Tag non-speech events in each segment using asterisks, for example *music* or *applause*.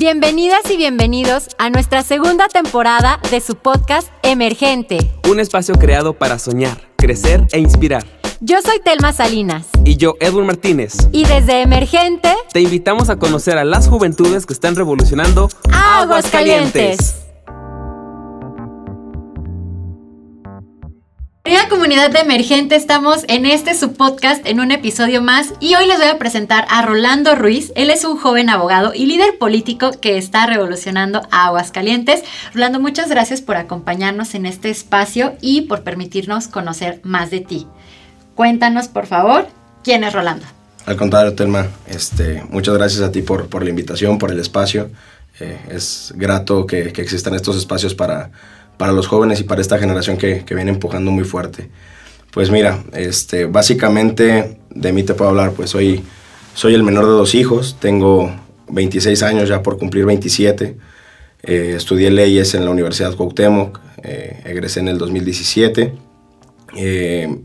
Bienvenidas y bienvenidos a nuestra segunda temporada de su podcast Emergente. Un espacio creado para soñar, crecer e inspirar. Yo soy Telma Salinas. Y yo, Edwin Martínez. Y desde Emergente te invitamos a conocer a las juventudes que están revolucionando Aguascalientes. Querida comunidad de Emergente, estamos en este subpodcast en un episodio más y hoy les voy a presentar a Rolando Ruiz. Él es un joven abogado y líder político que está revolucionando a Aguascalientes. Rolando, muchas gracias por acompañarnos en este espacio y por permitirnos conocer más de ti. Cuéntanos, por favor, quién es Rolando. Al contrario, Telma, este, muchas gracias a ti por, por la invitación, por el espacio. Eh, es grato que, que existan estos espacios para para los jóvenes y para esta generación que, que, viene empujando muy fuerte. Pues mira, este, básicamente de mí te puedo hablar, pues soy, soy el menor de dos hijos, tengo 26 años ya por cumplir 27, eh, estudié leyes en la Universidad Cuauhtémoc, eh, egresé en el 2017. Eh,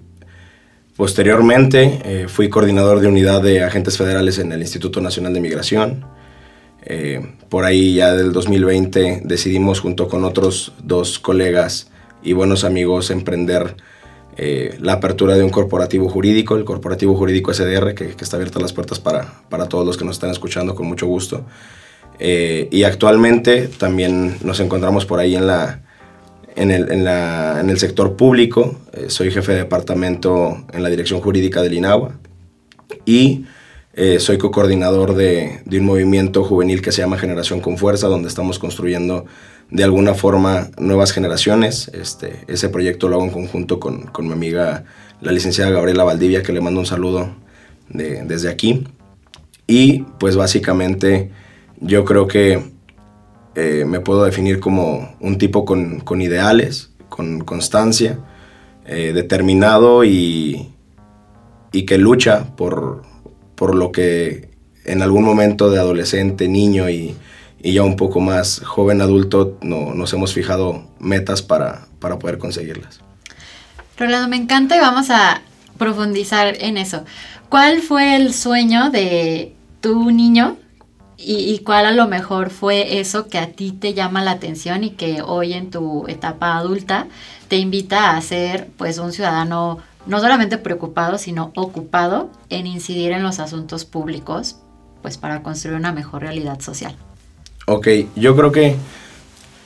posteriormente fui coordinador de unidad de agentes federales en el Instituto Nacional de Migración. Eh, por ahí ya del 2020 decidimos junto con otros dos colegas y buenos amigos emprender eh, la apertura de un corporativo jurídico, el corporativo jurídico SDR, que, está abierta las puertas para, para, todos los que nos están escuchando con mucho gusto. Eh, y actualmente también nos encontramos por ahí en, la, en, el, en, la, en el sector público. soy jefe de departamento en la dirección jurídica del INAGUA y eh, soy co-coordinador de, un movimiento juvenil que se llama Generación con Fuerza, donde estamos construyendo de alguna forma nuevas generaciones. Este, ese proyecto lo hago en conjunto con, mi amiga, la licenciada Gabriela Valdivia, que le mando un saludo desde aquí. Y pues básicamente yo creo que eh, me puedo definir como un tipo con, ideales, con constancia, eh, determinado y, y que lucha por por lo que en algún momento de adolescente, niño y, ya un poco más joven adulto no, nos hemos fijado metas para, para poder conseguirlas. Rolando, me encanta y vamos a profundizar en eso. ¿Cuál fue el sueño de tu niño y, y, cuál a lo mejor fue eso que a ti te llama la atención y que hoy en tu etapa adulta te invita a ser pues un ciudadano no solamente preocupado, sino ocupado en incidir en los asuntos públicos, pues para construir una mejor realidad social. Ok, yo creo que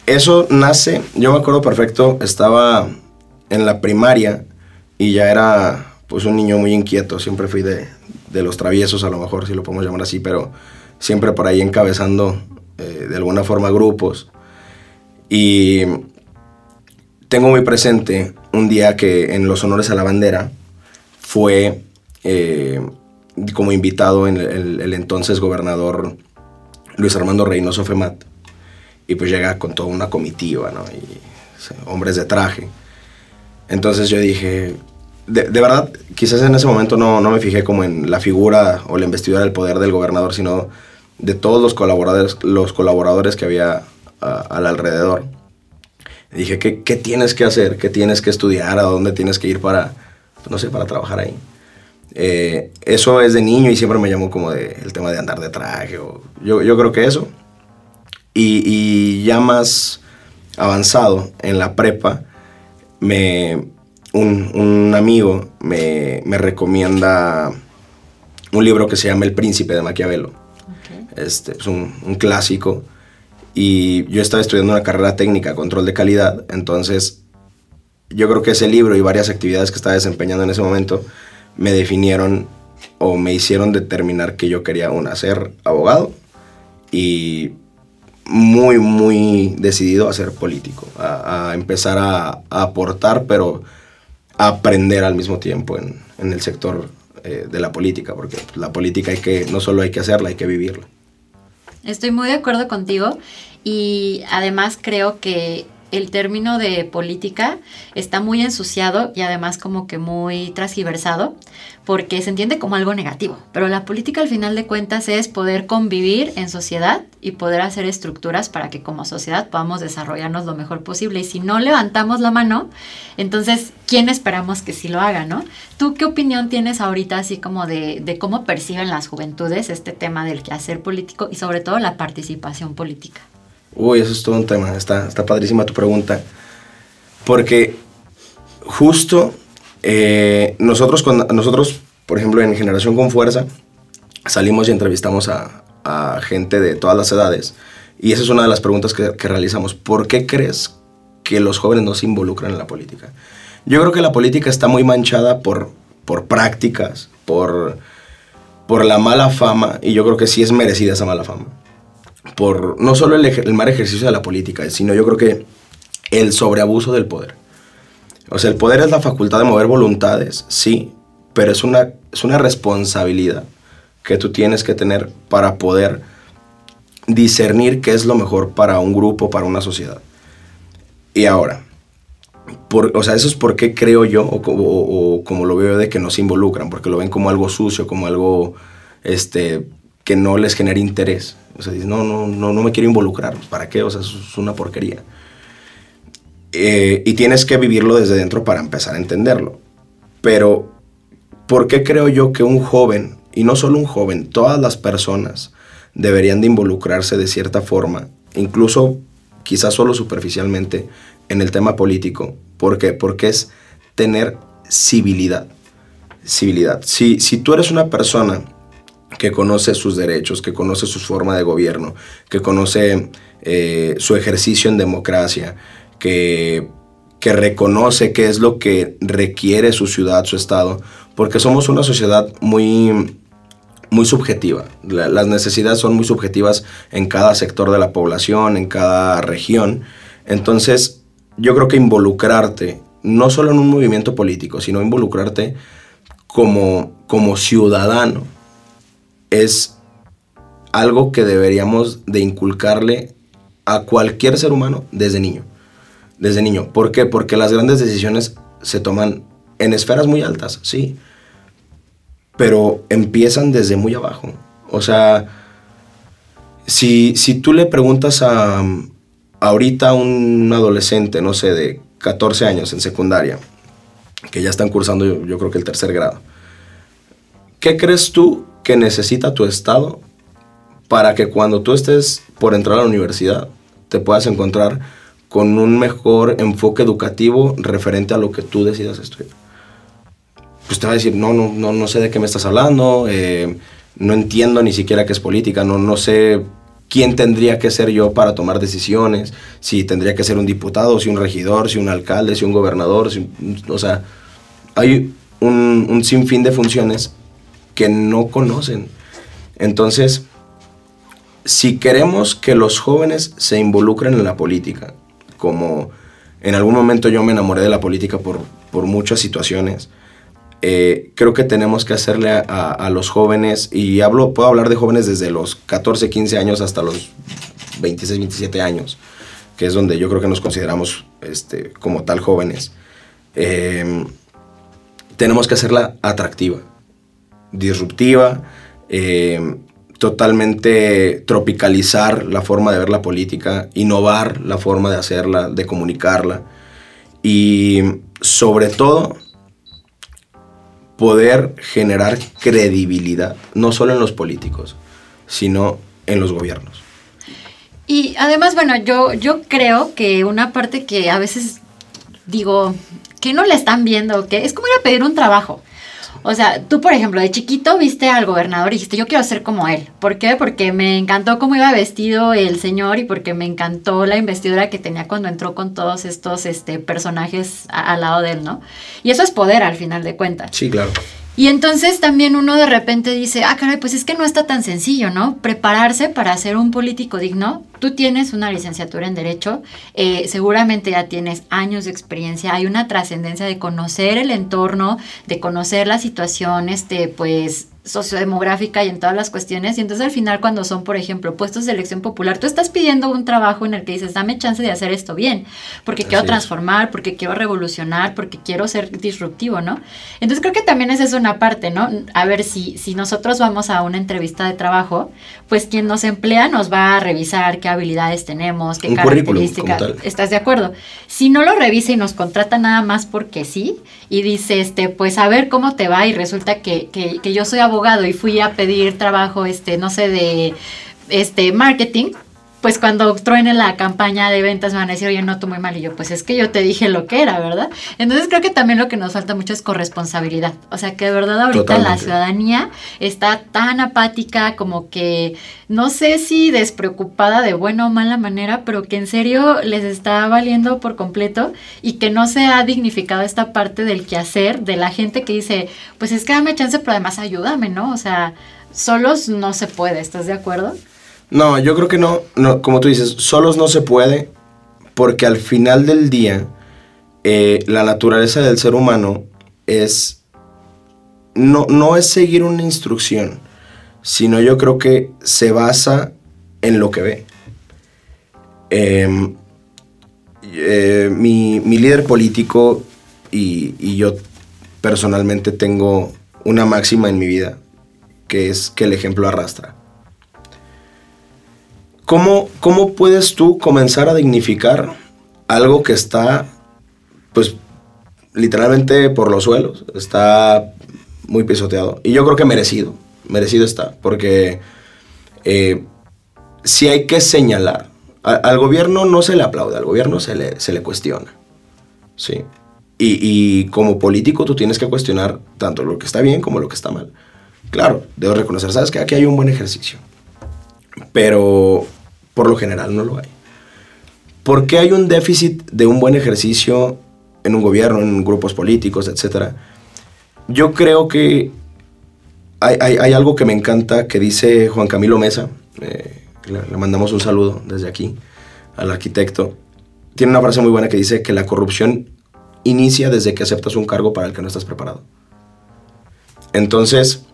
eso nace, yo me acuerdo perfecto, estaba en la primaria y ya era pues un niño muy inquieto, siempre fui de, los traviesos a lo mejor, si lo podemos llamar así, pero siempre por ahí encabezando eh, de alguna forma grupos. Y tengo muy presente un día que en los honores a la bandera fue eh, como invitado en el, entonces gobernador Luis Armando Reynoso Femat. Y pues llega con toda una comitiva, ¿no? Y hombres de traje. Entonces yo dije, de, verdad, quizás en ese momento no, no, me fijé como en la figura o la investidura del poder del gobernador, sino de todos los colaboradores, los colaboradores que había al alrededor dije, ¿qué, ¿qué, tienes que hacer? ¿Qué tienes que estudiar? ¿A dónde tienes que ir para, no sé, para trabajar ahí? Eh, eso es de niño y siempre me llamó como de, el tema de andar de traje. O, yo, yo creo que eso. Y, y, ya más avanzado en la prepa, me, un, un amigo me, me, recomienda un libro que se llama El Príncipe de Maquiavelo. Este, es un, un clásico y yo estaba estudiando una carrera técnica, control de calidad, entonces yo creo que ese libro y varias actividades que estaba desempeñando en ese momento me definieron o me hicieron determinar que yo quería una ser abogado y muy, muy decidido a ser político, a, empezar a, aportar, pero a aprender al mismo tiempo en, en el sector eh, de la política, porque la política hay que, no solo hay que hacerla, hay que vivirla. Estoy muy de acuerdo contigo y además creo que el término de política está muy ensuciado y además como que muy transgiversado porque se entiende como algo negativo. Pero la política al final de cuentas es poder convivir en sociedad y poder hacer estructuras para que como sociedad podamos desarrollarnos lo mejor posible. Y si no levantamos la mano, entonces, ¿quién esperamos que sí lo haga, no? ¿Tú qué opinión tienes ahorita así como de, de cómo perciben las juventudes este tema del quehacer político y sobre todo la participación política? Uy, eso es todo un tema. Está, está padrísima tu pregunta. Porque justo eh, nosotros, cuando, nosotros, por ejemplo, en Generación con Fuerza, salimos y entrevistamos a, a gente de todas las edades. Y esa es una de las preguntas que, realizamos. ¿Por qué crees que los jóvenes no se involucran en la política? Yo creo que la política está muy manchada por, por prácticas, por, por la mala fama, y yo creo que sí es merecida esa mala fama por no solo el, el, mal ejercicio de la política, sino yo creo que el sobreabuso del poder. O sea, el poder es la facultad de mover voluntades, sí, pero es una, es una responsabilidad que tú tienes que tener para poder discernir qué es lo mejor para un grupo, para una sociedad. Y ahora, por, o sea, eso es por qué creo yo, o, como lo veo de que no se involucran, porque lo ven como algo sucio, como algo este, que no les genera interés. O sea, no, no, no, no me quiero involucrar, ¿para qué? O sea, eso es una porquería. Eh, y tienes que vivirlo desde dentro para empezar a entenderlo. Pero, ¿por qué creo yo que un joven, y no solo un joven, todas las personas deberían de involucrarse de cierta forma, incluso quizás solo superficialmente, en el tema político? ¿Por qué? Porque es tener civilidad. Civilidad. Si, si tú eres una persona que conoce sus derechos, que conoce su forma de gobierno, que conoce eh, su ejercicio en democracia, que, que reconoce qué es lo que requiere su ciudad, su estado, porque somos una sociedad muy, muy subjetiva. La, las necesidades son muy subjetivas en cada sector de la población, en cada región. Entonces, yo creo que involucrarte, no solo en un movimiento político, sino involucrarte como, como ciudadano, es algo que deberíamos de inculcarle a cualquier ser humano desde niño. Desde niño. ¿Por qué? Porque las grandes decisiones se toman en esferas muy altas, sí. Pero empiezan desde muy abajo. O sea, si, si tú le preguntas a, ahorita un adolescente, no sé, de 14 años en secundaria, que ya están cursando yo creo que el tercer grado, ¿qué crees tú que necesita tu estado para que cuando tú estés por entrar a la universidad te puedas encontrar con un mejor enfoque educativo referente a lo que tú decidas estudiar. Pues te va a decir, no, no, no, no sé de qué me estás hablando, eh, no entiendo ni siquiera qué es política, no, no sé quién tendría que ser yo para tomar decisiones, si tendría que ser un diputado, si un regidor, si un alcalde, si un gobernador, si, o sea, hay un, un sinfín de funciones que no conocen. Entonces, si queremos que los jóvenes se involucren en la política, como en algún momento yo me enamoré de la política por, por muchas situaciones, eh, creo que tenemos que hacerle a, a, los jóvenes, y hablo, puedo hablar de jóvenes desde los 14, 15 años hasta los 26, 27 años, que es donde yo creo que nos consideramos este, como tal jóvenes, eh, tenemos que hacerla atractiva disruptiva, eh, totalmente tropicalizar la forma de ver la política, innovar la forma de hacerla, de comunicarla y sobre todo poder generar credibilidad, no solo en los políticos, sino en los gobiernos. Y además, bueno, yo, yo creo que una parte que a veces digo, que no le están viendo, que es como ir a pedir un trabajo. O sea, tú, por ejemplo, de chiquito viste al gobernador y dijiste, yo quiero ser como él. ¿Por qué? Porque me encantó cómo iba vestido el señor y porque me encantó la investidura que tenía cuando entró con todos estos este, personajes al lado de él, ¿no? Y eso es poder al final de cuentas. Sí, claro. Y entonces también uno de repente dice, ah, caray, pues es que no está tan sencillo, ¿no? Prepararse para ser un político digno. Tú tienes una licenciatura en Derecho, eh, seguramente ya tienes años de experiencia, hay una trascendencia de conocer el entorno, de conocer la situación, este, pues sociodemográfica y en todas las cuestiones. Y entonces al final cuando son, por ejemplo, puestos de elección popular, tú estás pidiendo un trabajo en el que dices, dame chance de hacer esto bien, porque quiero transformar, porque quiero revolucionar, porque quiero ser disruptivo, ¿no? Entonces creo que también esa es una parte, ¿no? A ver, si, si nosotros vamos a una entrevista de trabajo, pues quien nos emplea nos va a revisar qué habilidades tenemos, qué características. ¿Estás de acuerdo? Si no lo revisa y nos contrata nada más porque sí, y dice, este, pues a ver cómo te va, y resulta que, que, que yo soy abogado, y fui a pedir trabajo, este, no sé, de este marketing, pues cuando truene la campaña de ventas me van a decir, oye, no, tú muy mal. Y yo, pues es que yo te dije lo que era, ¿verdad? Entonces creo que también lo que nos falta mucho es corresponsabilidad. O sea, que de verdad ahorita la ciudadanía está tan apática como que, no sé si despreocupada de buena o mala manera, pero que en serio les está valiendo por completo y que no se ha dignificado esta parte del quehacer de la gente que dice, pues es que dame chance, pero además ayúdame, ¿no? O sea, solos no se puede, ¿estás de acuerdo? No, yo creo que no, no, como tú dices, solos no se puede, porque al final del día, eh, la naturaleza del ser humano es, no, no es seguir una instrucción, sino yo creo que se basa en lo que ve. Em, eh, mi, líder político y, y yo personalmente tengo una máxima en mi vida, que es que el ejemplo arrastra. ¿Cómo, ¿Cómo puedes tú comenzar a dignificar algo que está, pues, literalmente por los suelos? Está muy pisoteado. Y yo creo que merecido, merecido está, porque eh, hay que señalar, al gobierno no se le aplaude, al gobierno se le, se le cuestiona. Sí. Y, y, como político tú tienes que cuestionar tanto lo que está bien como lo que está mal. Claro, debo reconocer, sabes que aquí hay un buen ejercicio. Pero por lo general no lo hay. ¿Por qué hay un déficit de un buen ejercicio en un gobierno, en grupos políticos, etcétera? Yo creo que hay, algo que me encanta que dice Juan Camilo Mesa, eh, le, mandamos un saludo desde aquí al arquitecto. Tiene una frase muy buena que dice que la corrupción inicia desde que aceptas un cargo para el que no estás preparado. Entonces,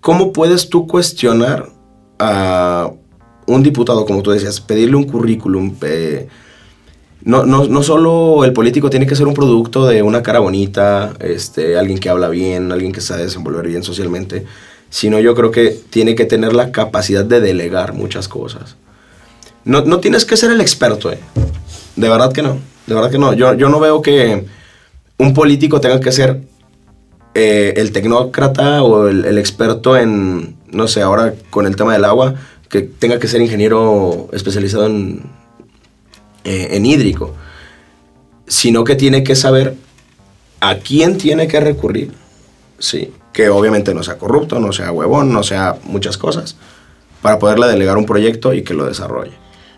¿cómo puedes tú cuestionar a un diputado, como tú decías, pedirle un currículum, no, no, no, solo el político tiene que ser un producto de una cara bonita, este, alguien que habla bien, alguien que sabe desenvolver bien socialmente, sino yo creo que tiene que tener la capacidad de delegar muchas cosas. No, no tienes que ser el experto, eh. De verdad que no, de verdad que no. Yo, yo no veo que un político tenga que ser eh, el tecnócrata o el, el experto en, no sé, ahora con el tema del agua, que tenga que ser ingeniero especializado en, eh, en hídrico, sino que tiene que saber a quién tiene que recurrir. Sí, que obviamente no sea corrupto, no sea huevón, no sea muchas cosas, para poderle delegar un proyecto y que lo desarrolle.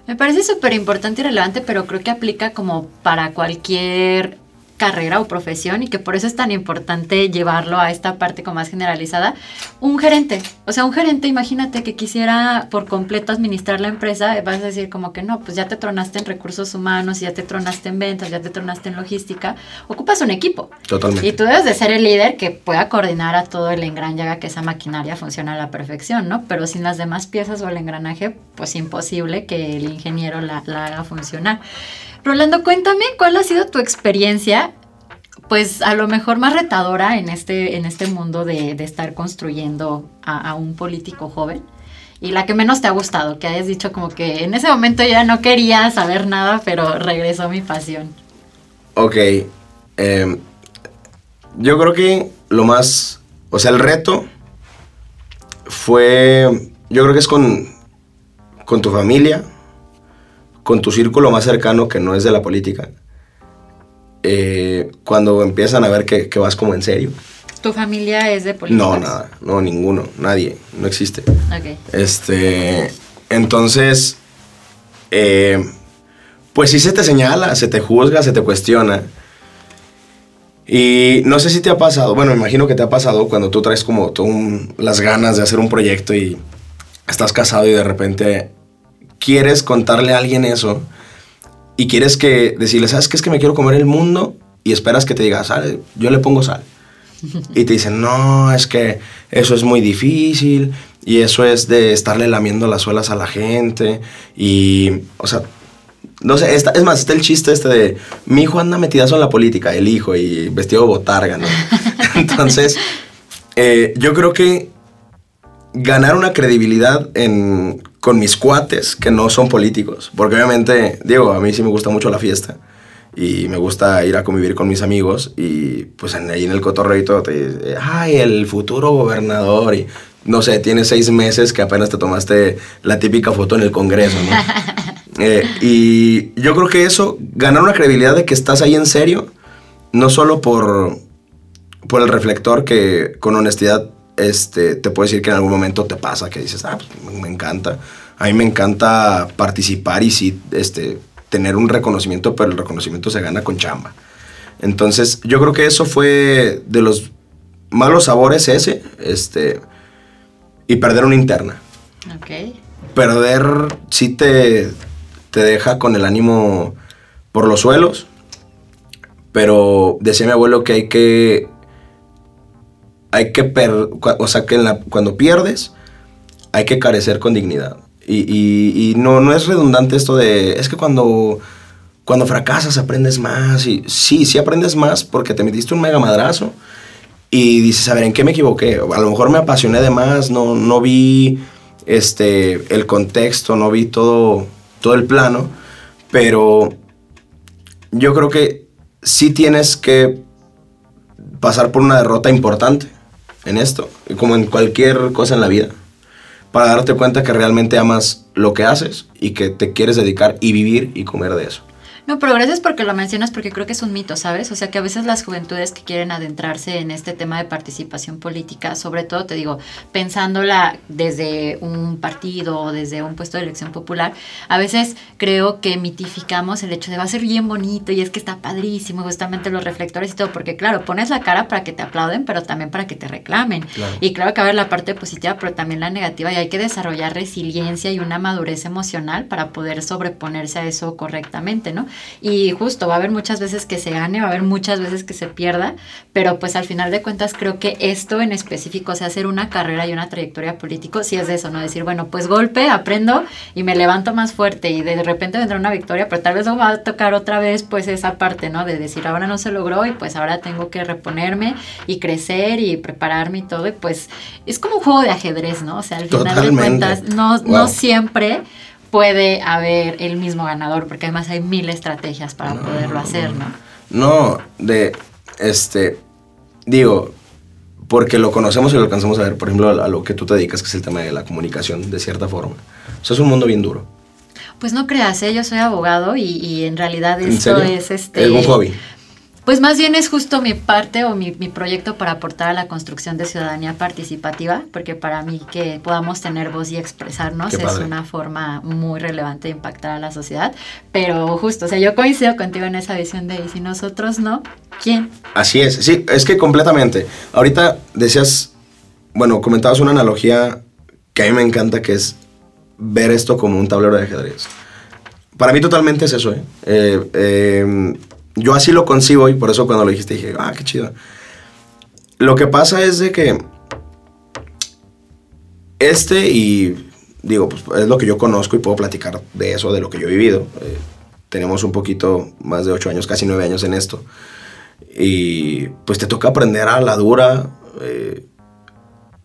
Me parece súper importante y relevante, pero creo que aplica como para cualquier carrera o profesión y que por eso es tan importante llevarlo a esta parte como más generalizada, un gerente. O sea, un gerente, imagínate que quisiera por completo administrar la empresa, vas a decir como que no, pues ya te tronaste en recursos humanos, ya te tronaste en ventas, ya te tronaste en logística, ocupas un equipo. Totalmente. Y tú debes de ser el líder que pueda coordinar a todo el engranaje que esa maquinaria funcione a la perfección, ¿no? Pero sin las demás piezas o el engranaje, pues imposible que el ingeniero la, la haga funcionar. Rolando, cuéntame cuál ha sido tu experiencia, pues a lo mejor más retadora en este, en este mundo de, estar construyendo a, un político joven. Y la que menos te ha gustado, que hayas dicho como que en ese momento ya no quería saber nada, pero regresó mi pasión. Ok. Em, yo creo que lo más, o sea, el reto fue, yo creo que es con, con tu familia, con tu círculo más cercano que no es de la política, eh, cuando empiezan a ver que, vas como en serio. ¿Tu familia es de política? No, nada, no, ninguno, nadie, no existe. Ok. Este, entonces, eh, pues sí se te señala, se te juzga, se te cuestiona. Y no sé si te ha pasado, bueno, me imagino que te ha pasado cuando tú traes como tú las ganas de hacer un proyecto y estás casado y de repente quieres contarle a alguien eso y quieres que decirle, ¿sabes qué? Es que me quiero comer el mundo y esperas que te diga, sal, yo le pongo sal. *laughs* y te dicen, no, es que eso es muy difícil y eso es de estarle lamiendo las suelas a la gente y, o sea, no sé, es más, está el chiste este de mi hijo anda metidazo en la política, el hijo, y vestido de botarga, ¿no? *laughs* Entonces, eh, yo creo que ganar una credibilidad en, con mis cuates que no son políticos, porque obviamente, digo, a mí sí me gusta mucho la fiesta y me gusta ir a convivir con mis amigos y pues ahí en el cotorreo te ay, el futuro gobernador y no sé, tienes seis meses que apenas te tomaste la típica foto en el Congreso, ¿no? *laughs* Eh, y yo creo que eso, ganar una credibilidad de que estás ahí en serio, no solo por, por el reflector que con honestidad este, te puedo decir que en algún momento te pasa, que dices, ah, pues me encanta. A mí me encanta participar y sí, este, tener un reconocimiento, pero el reconocimiento se gana con chamba. Entonces, yo creo que eso fue de los malos sabores ese, este, y perder una interna. Ok. Perder sí te, te deja con el ánimo por los suelos, pero decía mi abuelo que hay que hay que, per, o sea, que cuando pierdes, hay que carecer con dignidad. Y, no, no es redundante esto de, es que cuando, cuando fracasas aprendes más. Y sí, sí aprendes más porque te metiste un mega madrazo y dices, a ver, ¿en qué me equivoqué? A lo mejor me apasioné de más, no, no vi este, el contexto, no vi todo, todo el plano, pero yo creo que sí tienes que pasar por una derrota importante en esto, como en cualquier cosa en la vida, para darte cuenta que realmente amas lo que haces y que te quieres dedicar y vivir y comer de eso. No, pero gracias porque lo mencionas porque creo que es un mito, ¿sabes? O sea, que a veces las juventudes que quieren adentrarse en este tema de participación política, sobre todo, te digo, pensándola desde un partido o desde un puesto de elección popular, a veces creo que mitificamos el hecho de va a ser bien bonito y es que está padrísimo, justamente los reflectores y todo, porque claro, pones la cara para que te aplauden, pero también para que te reclamen. Y claro que va a haber la parte positiva, pero también la negativa y hay que desarrollar resiliencia y una madurez emocional para poder sobreponerse a eso correctamente, ¿no? Y justo va a haber muchas veces que se gane, va a haber muchas veces que se pierda, pero pues al final de cuentas creo que esto en específico, o sea, hacer una carrera y una trayectoria político, sí es de eso, ¿no? Decir, bueno, pues golpe, aprendo y me levanto más fuerte y de repente vendrá una victoria, pero tal vez no va a tocar otra vez pues esa parte, ¿no? De decir, ahora no se logró y pues ahora tengo que reponerme y crecer y prepararme y todo, y pues es como un juego de ajedrez, ¿no? O sea, al final de cuentas, no, no siempre puede haber el mismo ganador, porque además hay mil estrategias para poderlo hacer, ¿no? No, de, este, digo, porque lo conocemos y lo alcanzamos a ver, por ejemplo, a, lo que tú te dedicas, que es el tema de la comunicación, de cierta forma. O sea, es un mundo bien duro. Pues no creas, ¿eh? yo soy abogado y, en realidad esto es este... Es un hobby. Pues más bien es justo mi parte o mi, proyecto para aportar a la construcción de ciudadanía participativa, porque para mí que podamos tener voz y expresarnos es una forma muy relevante de impactar a la sociedad. Pero justo, o sea, yo coincido contigo en esa visión de, y si nosotros no, ¿quién? Así es, sí, es que completamente. Ahorita decías, bueno, comentabas una analogía que a mí me encanta, que es ver esto como un tablero de ajedrez. Para mí totalmente es eso, ¿eh? eh, eh yo así lo concibo y por eso cuando lo dijiste dije, ah, qué chido. Lo que pasa es de que este y digo, pues es lo que yo conozco y puedo platicar de eso, de lo que yo he vivido. Eh, tenemos un poquito más de ocho años, casi nueve años en esto. Y pues te toca aprender a la dura. Eh,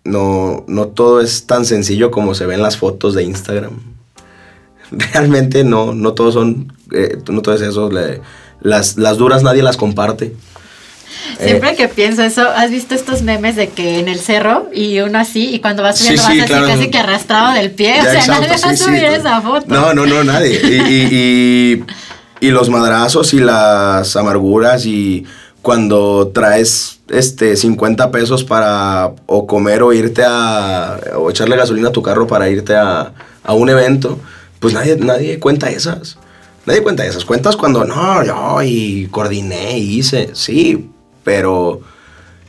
no, no todo es tan sencillo como se ven las fotos de Instagram. *laughs* Realmente no, no todos son, eh, no todo es eso. Las, las duras nadie las comparte. Siempre eh, que pienso eso, ¿has visto estos memes de que en el cerro y uno así y cuando vas subiendo vas así casi que arrastrado del pie? *laughs* o sea, nadie va a subir esa foto. No, no, no, nadie. y, y, los madrazos y las amarguras y cuando traes este 50 pesos para o comer o irte a o echarle gasolina a tu carro para irte a, a un evento, pues nadie, nadie cuenta esas. Nadie cuenta esas cuentas cuando, no, yo y coordiné y hice, sí, pero...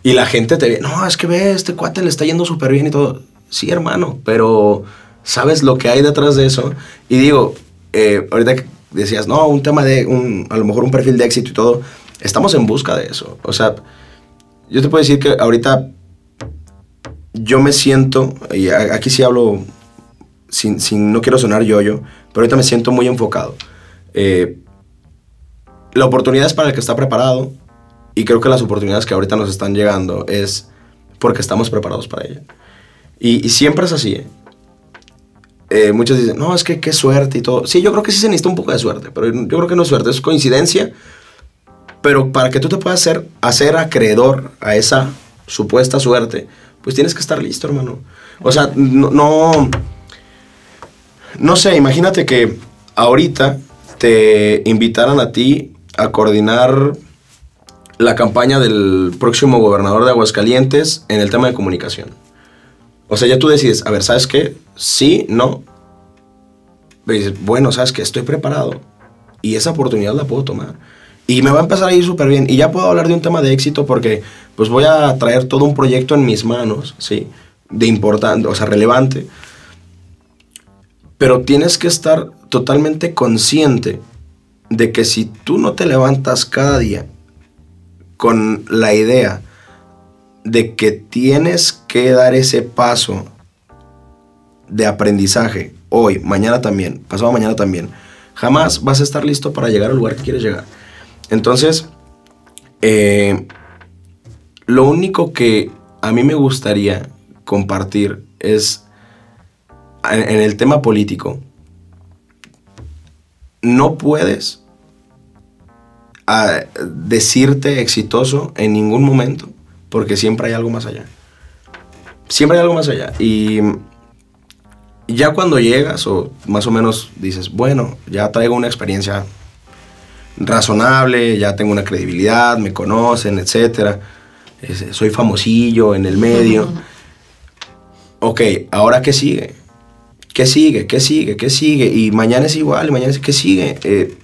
Y la gente te ve, no, es que ve, este cuate le está yendo súper bien y todo. Sí, hermano, pero sabes lo que hay detrás de eso. Y digo, eh, ahorita decías, no, un tema de, un, a lo mejor un perfil de éxito y todo, estamos en busca de eso. O sea, yo te puedo decir que ahorita yo me siento, y aquí sí hablo sin, sin- no quiero sonar yo-yo, pero ahorita me siento muy enfocado. Eh, la oportunidad es para el que está preparado y creo que las oportunidades que ahorita nos están llegando es porque estamos preparados para ella. Y, y siempre es así. ¿eh? Eh, muchos dicen, no, es que qué suerte y todo. Sí, yo creo que sí se necesita un poco de suerte, pero yo creo que no es suerte, es coincidencia. Pero para que tú te puedas hacer, hacer acreedor a esa supuesta suerte, pues tienes que estar listo, hermano. O sea, no, no, no sé, imagínate que ahorita te invitaran a ti a coordinar la campaña del próximo gobernador de Aguascalientes en el tema de comunicación. O sea, ya tú decides, a ver, ¿sabes qué? Sí, no. Pero dices, bueno, ¿sabes qué? Estoy preparado y esa oportunidad la puedo tomar. Y me va a empezar a ir súper bien. Y ya puedo hablar de un tema de éxito porque pues voy a traer todo un proyecto en mis manos, ¿sí? De importante, o sea, relevante. Pero tienes que estar totalmente consciente de que si tú no te levantas cada día con la idea de que tienes que dar ese paso de aprendizaje hoy, mañana también, pasado mañana también, jamás vas a estar listo para llegar al lugar que quieres llegar. Entonces, eh, lo único que a mí me gustaría compartir es en, en el tema político. No puedes ah, decirte exitoso en ningún momento porque siempre hay algo más allá. Siempre hay algo más allá. Y ya cuando llegas o más o menos dices, bueno, ya traigo una experiencia razonable, ya tengo una credibilidad, me conocen, etc. Soy famosillo en el medio. Ok, ¿ahora qué sigue? ¿Qué sigue? ¿Qué sigue? ¿Qué sigue? Y mañana es igual, y mañana es... ¿Qué sigue? Eh,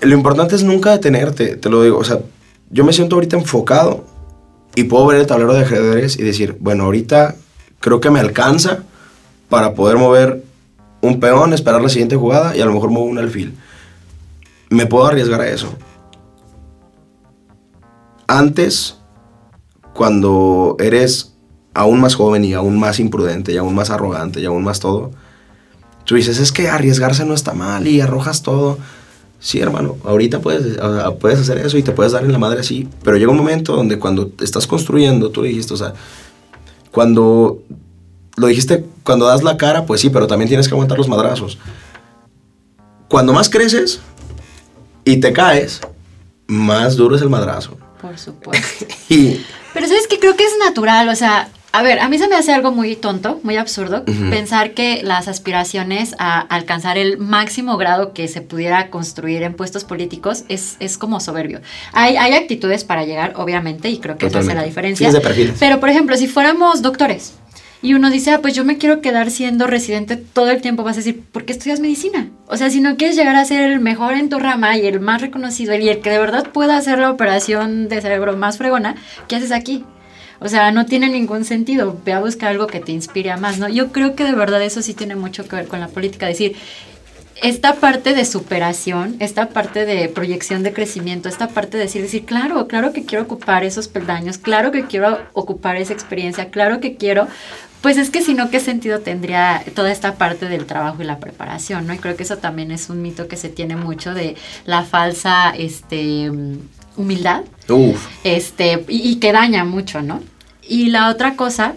lo importante es nunca detenerte, te lo digo. O sea, yo me siento ahorita enfocado y puedo ver el tablero de ajedrez y decir, bueno, ahorita creo que me alcanza para poder mover un peón, esperar la siguiente jugada y a lo mejor muevo un alfil. Me puedo arriesgar a eso. Antes, cuando eres aún más joven y aún más imprudente y aún más arrogante y aún más todo, tú dices, es que arriesgarse no está mal y arrojas todo. Sí, hermano, ahorita puedes, o sea, puedes hacer eso y te puedes dar en la madre así, pero llega un momento donde cuando estás construyendo, tú dijiste, o sea, cuando lo dijiste, cuando das la cara, pues sí, pero también tienes que aguantar los madrazos. Cuando más creces y te caes, más duro es el madrazo. Por supuesto. *laughs* Y Pero sabes que creo que es natural, o sea, a ver, a mí se me hace algo muy tonto, muy absurdo, Ujú. pensar que las aspiraciones a alcanzar el máximo grado que se pudiera construir en puestos políticos es, es como soberbio. Hay, hay actitudes para llegar, obviamente, y creo que eso hace la Totalmente. diferencia. Sí, es de perfiles. Pero, por ejemplo, si fuéramos doctores y uno dice, ah, pues yo me quiero quedar siendo residente todo el tiempo, vas a decir, ¿por qué estudias medicina? O sea, si no quieres llegar a ser el mejor en tu rama y el más reconocido y el que de verdad pueda hacer la operación de cerebro más fregona, ¿qué haces aquí? O sea, no tiene ningún sentido. Ve a buscar algo que te inspire a más, ¿no? Yo creo que de verdad eso sí tiene mucho que ver con la política. Decir, esta parte de superación, esta parte de proyección de crecimiento, esta parte de decir, decir, claro, claro que quiero ocupar esos peldaños, claro que quiero ocupar esa experiencia, claro que quiero, pues es que si no, ¿qué sentido tendría toda esta parte del trabajo y la preparación, ¿no? Y creo que eso también es un mito que se tiene mucho de la falsa, este, humildad, Uf. este, y, y que daña mucho, ¿no? Y la otra cosa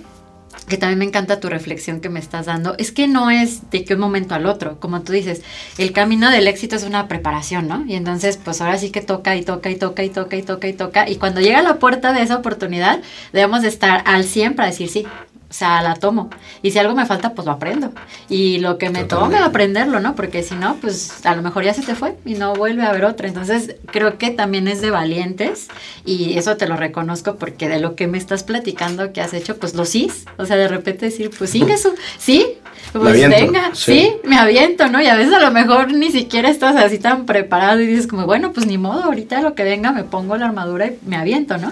que también me encanta tu reflexión que me estás dando, es que no es de que un momento al otro, como tú dices, el camino del éxito es una preparación, ¿no? Y entonces, pues ahora sí que toca y toca y toca y toca y toca y toca, y cuando llega la puerta de esa oportunidad, debemos de estar al 100 para decir sí. O sea, la tomo. Y si algo me falta, pues lo aprendo. Y lo que me tome, aprenderlo, ¿no? Porque si no, pues a lo mejor ya se te fue y no vuelve a haber otra. Entonces, creo que también es de valientes y eso te lo reconozco porque de lo que me estás platicando que has hecho, pues lo sí. O sea, de repente decir, pues sí, eso, sí, pues aviento, venga, sí. sí. me aviento, ¿no? Y a veces a lo mejor ni siquiera estás así tan preparado y dices como, bueno, pues ni modo, ahorita lo que venga me pongo la armadura y me aviento, ¿no?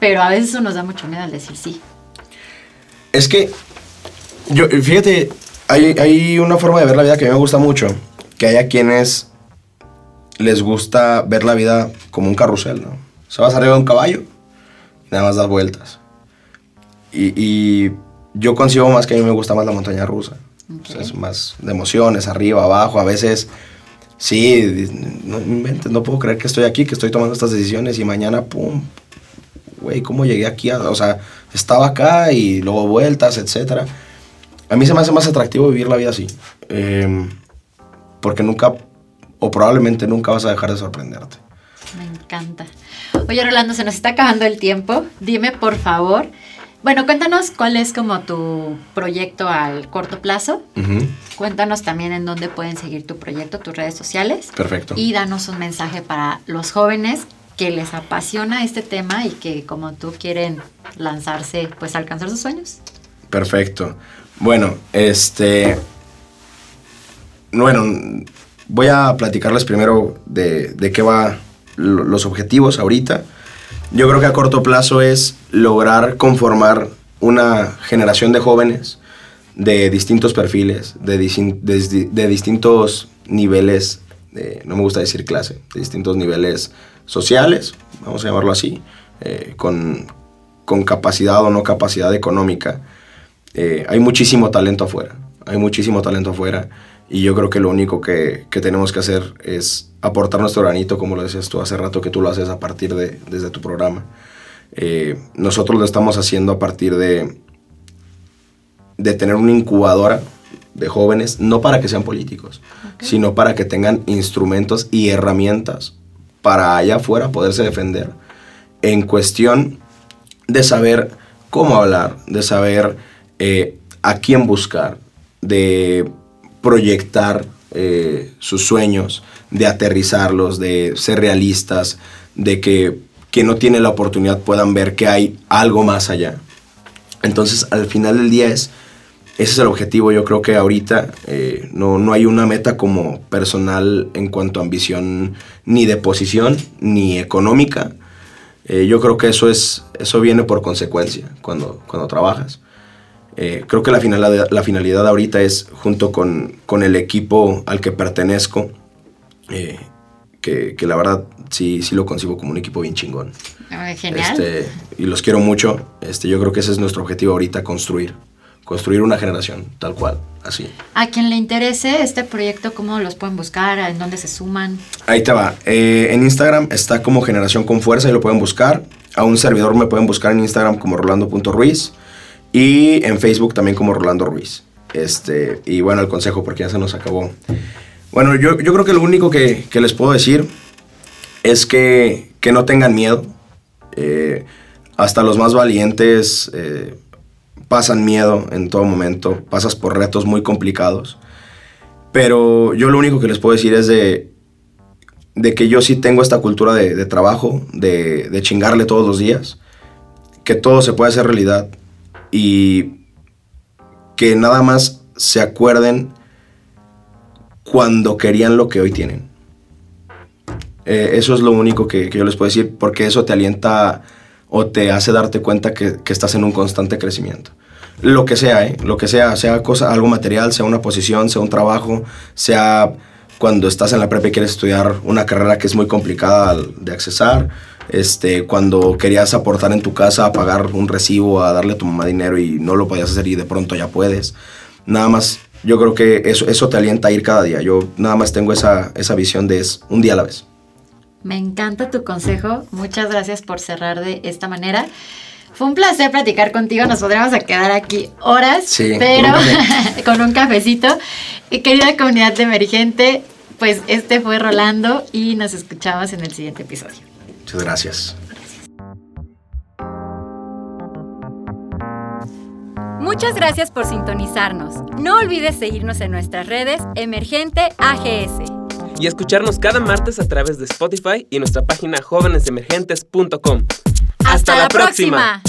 Pero a veces eso nos da mucho miedo al decir sí. Es que, yo, fíjate, hay, hay una forma de ver la vida que a mí me gusta mucho, que hay a quienes les gusta ver la vida como un carrusel, ¿no? O sea, vas arriba de un caballo nada más das vueltas. Y, y yo consigo más que a mí me gusta más la montaña rusa. O sea, es más de emociones, arriba, abajo, a veces... Sí, no inventes, no puedo creer que estoy aquí, que estoy tomando estas decisiones y mañana, pum, güey, ¿cómo llegué aquí? o sea, estaba acá y luego vueltas, etcétera. A mí se me hace más atractivo vivir la vida así. Em, porque nunca, o probablemente nunca vas a dejar de sorprenderte. Me encanta. Oye, Rolando, se nos está acabando el tiempo. Dime, por favor, bueno, cuéntanos cuál es como tu proyecto al corto plazo. Cuéntanos también en dónde pueden seguir tu proyecto, tus redes sociales. Perfecto. Y danos un mensaje para los jóvenes que les apasiona este tema y que como tú quieren lanzarse, pues alcanzar sus sueños. Perfecto. Bueno, este... Bueno, voy a platicarles primero de, de qué va los objetivos ahorita. Yo creo que a corto plazo es lograr conformar una generación de jóvenes de distintos perfiles, de, de, distintos niveles, no me gusta decir clase, de distintos niveles sociales, vamos a llamarlo así, eh, con, con, capacidad o no capacidad económica. Eh, hay muchísimo talento afuera, hay muchísimo talento afuera y yo creo que lo único que, que, tenemos que hacer es aportar nuestro granito, como lo decías tú hace rato, que tú lo haces a partir de, desde tu programa. Eh, nosotros lo estamos haciendo a partir de, de tener una incubadora de jóvenes, no para que sean políticos, sino para que tengan instrumentos y herramientas para allá afuera poderse defender en cuestión de saber cómo hablar, de saber eh, a quién buscar, de proyectar eh, sus sueños, de aterrizarlos, de ser realistas, de que quien no tiene la oportunidad puedan ver que hay algo más allá. Entonces, al final del día es, ese es el objetivo. Yo creo que ahorita eh, no, no, hay una meta como personal en cuanto a ambición ni de posición ni económica. Eh, yo creo que eso, es, eso viene por consecuencia cuando, cuando trabajas. Eh, creo que la finalidad, la finalidad ahorita es, junto con, con el equipo al que pertenezco, que, que, la verdad sí, sí lo concibo como un equipo bien chingón. genial. Este, y los quiero mucho. Este, yo creo que ese es nuestro objetivo ahorita, construir. Construir una generación, tal cual, así. A quien le interese este proyecto, ¿cómo los pueden buscar? ¿En dónde se suman? Ahí te va. Eh, en Instagram está como Generación con Fuerza y lo pueden buscar. A un servidor me pueden buscar en Instagram como rolando.ruiz. Y en Facebook también como Rolando Ruiz. Este, y bueno, el consejo, porque ya se nos acabó. Bueno, yo, yo creo que lo único que, que, les puedo decir es que, que no tengan miedo. Eh, hasta los más valientes eh, pasan miedo en todo momento, pasas por retos muy complicados. Pero yo lo único que les puedo decir es de, de que yo sí tengo esta cultura de, trabajo, de, de chingarle todos los días, que todo se puede hacer realidad y que nada más se acuerden cuando querían lo que hoy tienen. Eh, eso es lo único que, yo les puedo decir, porque eso te alienta o te hace darte cuenta que, estás en un constante crecimiento. Lo que sea, ¿eh? lo que sea, sea cosa, algo material, sea una posición, sea un trabajo, sea cuando estás en la prepa y quieres estudiar una carrera que es muy complicada de accesar, este, cuando querías aportar en tu casa a pagar un recibo, a darle a tu mamá dinero y no lo podías hacer y de pronto ya puedes. Nada más, yo creo que eso, eso te alienta a ir cada día. Yo nada más tengo esa, esa visión de es un día a la vez. Me encanta tu consejo. Muchas gracias por cerrar de esta manera. Fue un placer platicar contigo. Nos podríamos quedar aquí horas, pero *laughs* con un, cafecito. Y querida comunidad de emergente, pues este fue Rolando y nos escuchamos en el siguiente episodio. Muchas gracias. Muchas gracias por sintonizarnos. No olvides seguirnos en nuestras redes Emergente AGS. Y escucharnos cada martes a través de Spotify y nuestra página jóvenesemergentes.com. ¡Hasta, la próxima.